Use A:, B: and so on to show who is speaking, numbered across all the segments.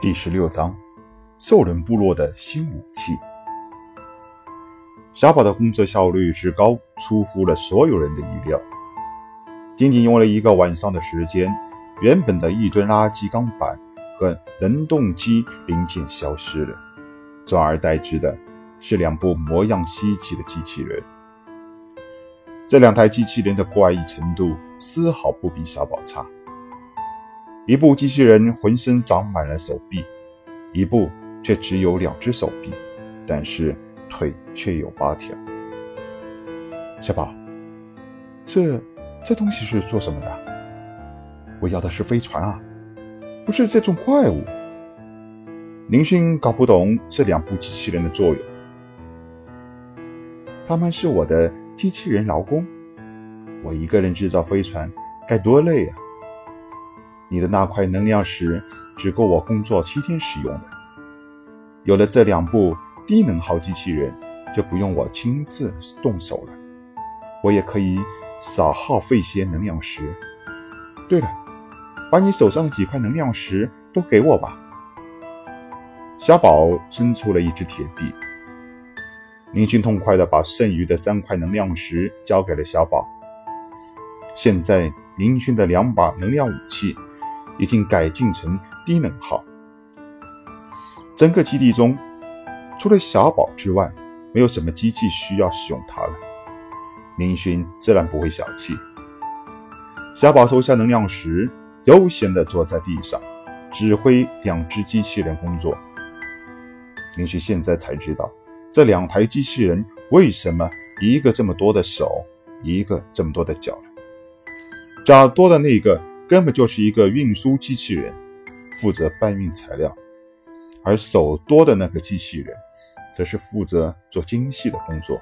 A: 第十六章，兽人部落的新武器。小宝的工作效率之高，出乎了所有人的意料。仅仅用了一个晚上的时间，原本的一吨垃圾钢板和能动机零件消失了，转而代之的是两部模样稀奇的机器人。这两台机器人的怪异程度丝毫不比小宝差。一部机器人浑身长满了手臂，一部却只有两只手臂，但是腿却有八条。小宝，这这东西是做什么的？我要的是飞船啊，不是这种怪物。林勋搞不懂这两部机器人的作用。他们是我的机器人劳工，我一个人制造飞船该多累啊！你的那块能量石只够我工作七天使用的。有了这两部低能耗机器人，就不用我亲自动手了，我也可以少耗费些能量石。对了，把你手上的几块能量石都给我吧。小宝伸出了一只铁臂，林勋痛快地把剩余的三块能量石交给了小宝。现在林勋的两把能量武器。已经改进成低能耗。整个基地中，除了小宝之外，没有什么机器需要使用它了。林勋自然不会小气。小宝收下能量石，悠闲地坐在地上，指挥两只机器人工作。林勋现在才知道，这两台机器人为什么一个这么多的手，一个这么多的脚了。脚多的那个。根本就是一个运输机器人，负责搬运材料；而手多的那个机器人，则是负责做精细的工作。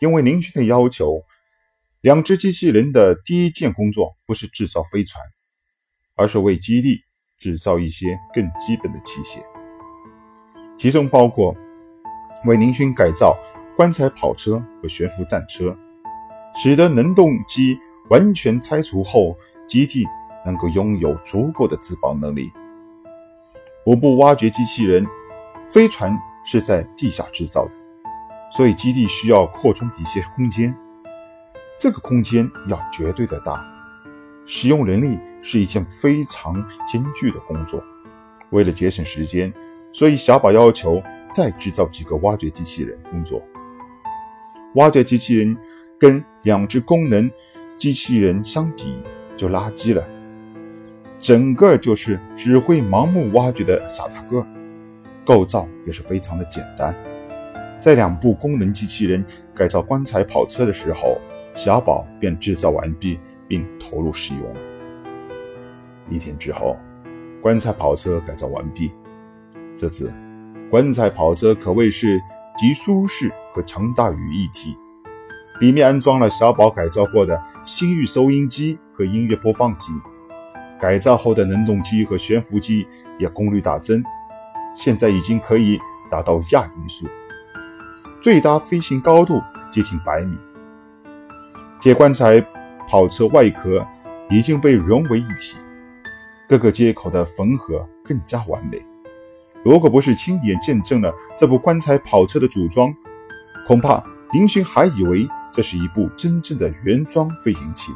A: 因为林勋的要求，两只机器人的第一件工作不是制造飞船，而是为基地制造一些更基本的器械，其中包括为林勋改造棺材跑车和悬浮战车，使得能动机。完全拆除后，基地能够拥有足够的自保能力。五部挖掘机器人，飞船是在地下制造的，所以基地需要扩充一些空间。这个空间要绝对的大，使用人力是一件非常艰巨的工作。为了节省时间，所以小宝要求再制造几个挖掘机器人工作。挖掘机器人跟两只功能。机器人相比就垃圾了，整个就是只会盲目挖掘的傻大个，构造也是非常的简单。在两部功能机器人改造棺材跑车的时候，小宝便制造完毕并投入使用。一天之后，棺材跑车改造完毕，这次棺材跑车可谓是集舒适和强大于一体。里面安装了小宝改造过的星域收音机和音乐播放机，改造后的能动机和悬浮机也功率大增，现在已经可以达到亚音速，最大飞行高度接近百米。铁棺材跑车外壳已经被融为一体，各个接口的缝合更加完美。如果不是亲眼见证了这部棺材跑车的组装，恐怕林勋还以为。这是一部真正的原装飞行器。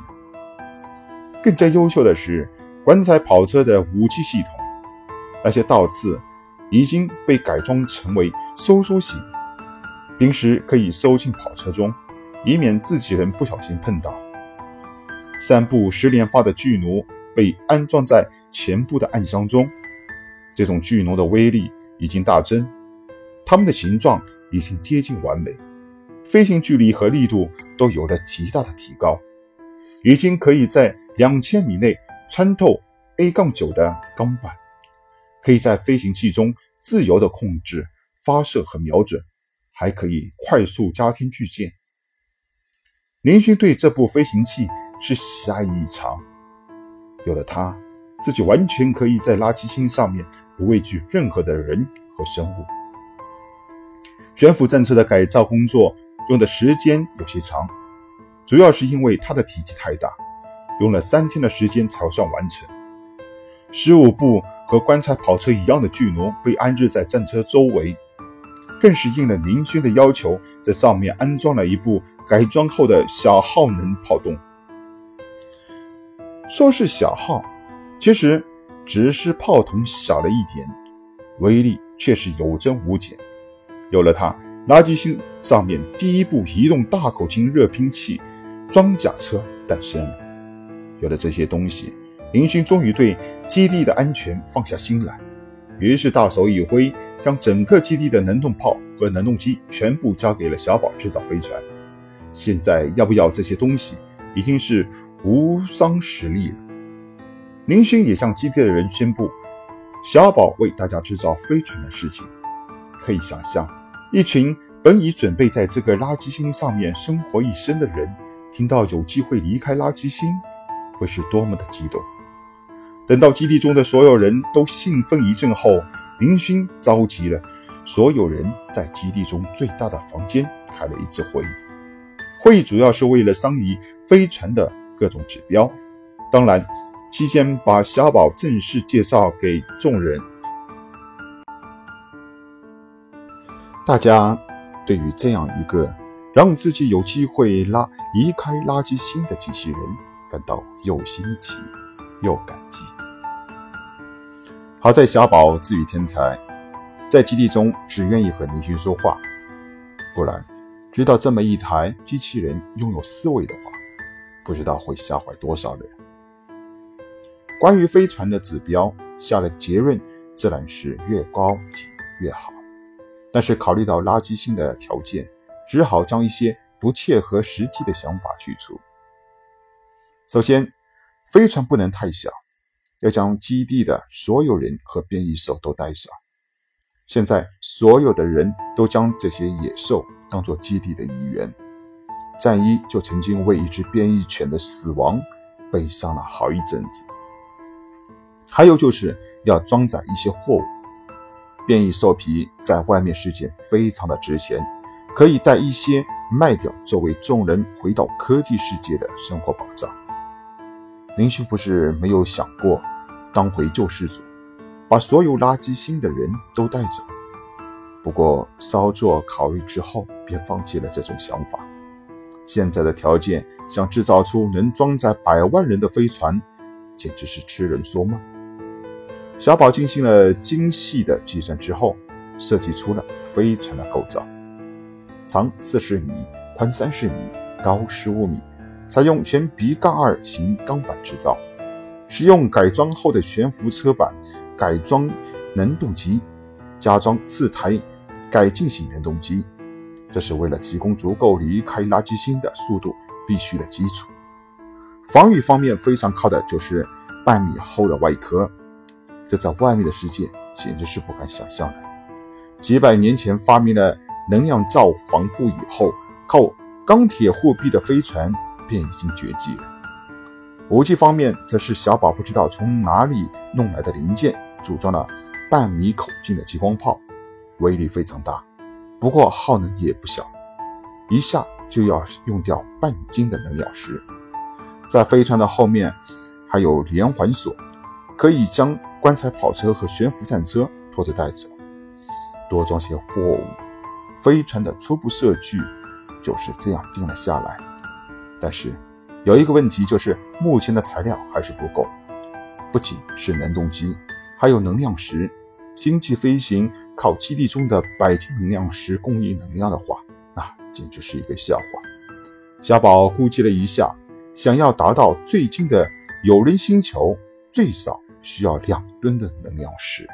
A: 更加优秀的是，棺材跑车的武器系统，那些倒刺已经被改装成为收缩型，平时可以收进跑车中，以免自己人不小心碰到。三部十连发的巨弩被安装在前部的暗箱中，这种巨弩的威力已经大增，它们的形状已经接近完美。飞行距离和力度都有了极大的提高，已经可以在两千米内穿透 A 杠九的钢板，可以在飞行器中自由地控制发射和瞄准，还可以快速加添巨舰。林勋对这部飞行器是喜爱异常，有了它，自己完全可以在垃圾星上面不畏惧任何的人和生物。悬浮战车的改造工作。用的时间有些长，主要是因为它的体积太大，用了三天的时间才算完成。十五部和棺材跑车一样的巨弩被安置在战车周围，更是应了宁军的要求，在上面安装了一部改装后的小耗能炮洞。说是小号，其实只是炮筒小了一点，威力却是有增无减。有了它，垃圾星上面第一部移动大口径热兵器装甲车诞生了。有了这些东西，林勋终于对基地的安全放下心来。于是大手一挥，将整个基地的能动炮和能动机全部交给了小宝制造飞船。现在要不要这些东西，已经是无商实力了。林勋也向基地的人宣布，小宝为大家制造飞船的事情。可以想象，一群本已准备在这个垃圾星上面生活一生的人，听到有机会离开垃圾星。会是多么的激动！等到基地中的所有人都兴奋一阵后，林勋召集了所有人在基地中最大的房间开了一次会议。会议主要是为了商议飞船的各种指标。当然，期间把小宝正式介绍给众人。大家对于这样一个让自己有机会拉离开垃圾星的机器人。感到又新奇又感激。好在小宝自诩天才，在基地中只愿意和林勋说话，不然知道这么一台机器人拥有思维的话，不知道会吓坏多少人。关于飞船的指标下了结论，自然是越高级越好。但是考虑到垃圾星的条件，只好将一些不切合实际的想法去除。首先，飞船不能太小，要将基地的所有人和变异兽都带上。现在，所有的人都将这些野兽当作基地的一员。战一就曾经为一只变异犬的死亡悲伤了好一阵子。还有就是要装载一些货物，变异兽皮在外面世界非常的值钱，可以带一些卖掉，作为众人回到科技世界的生活保障。林勋不是没有想过当回救世主，把所有垃圾星的人都带走。不过稍作考虑之后，便放弃了这种想法。现在的条件，想制造出能装载百万人的飞船，简直是痴人说梦。小宝进行了精细的计算之后，设计出了飞船的构造：长四十米，宽三十米，高十五米。采用全 B 杠二型钢板制造，使用改装后的悬浮车板，改装能动机，加装四台改进型能动机，这是为了提供足够离开垃圾星的速度必须的基础。防御方面非常靠的就是半米厚的外壳，这在外面的世界简直是不敢想象的。几百年前发明了能量罩防护以后，靠钢铁护壁的飞船。便已经绝迹了。武器方面，则是小宝不知道从哪里弄来的零件，组装了半米口径的激光炮，威力非常大，不过耗能也不小，一下就要用掉半斤的能量石。在飞船的后面还有连环锁，可以将棺材跑车和悬浮战车拖着带走。多装些货物，飞船的初步设计就是这样定了下来。但是有一个问题，就是目前的材料还是不够，不仅是能动机，还有能量石。星际飞行靠基地中的百斤能量石供应能量的话，那简直是一个笑话。小宝估计了一下，想要达到最近的有人星球，最少需要两吨的能量石。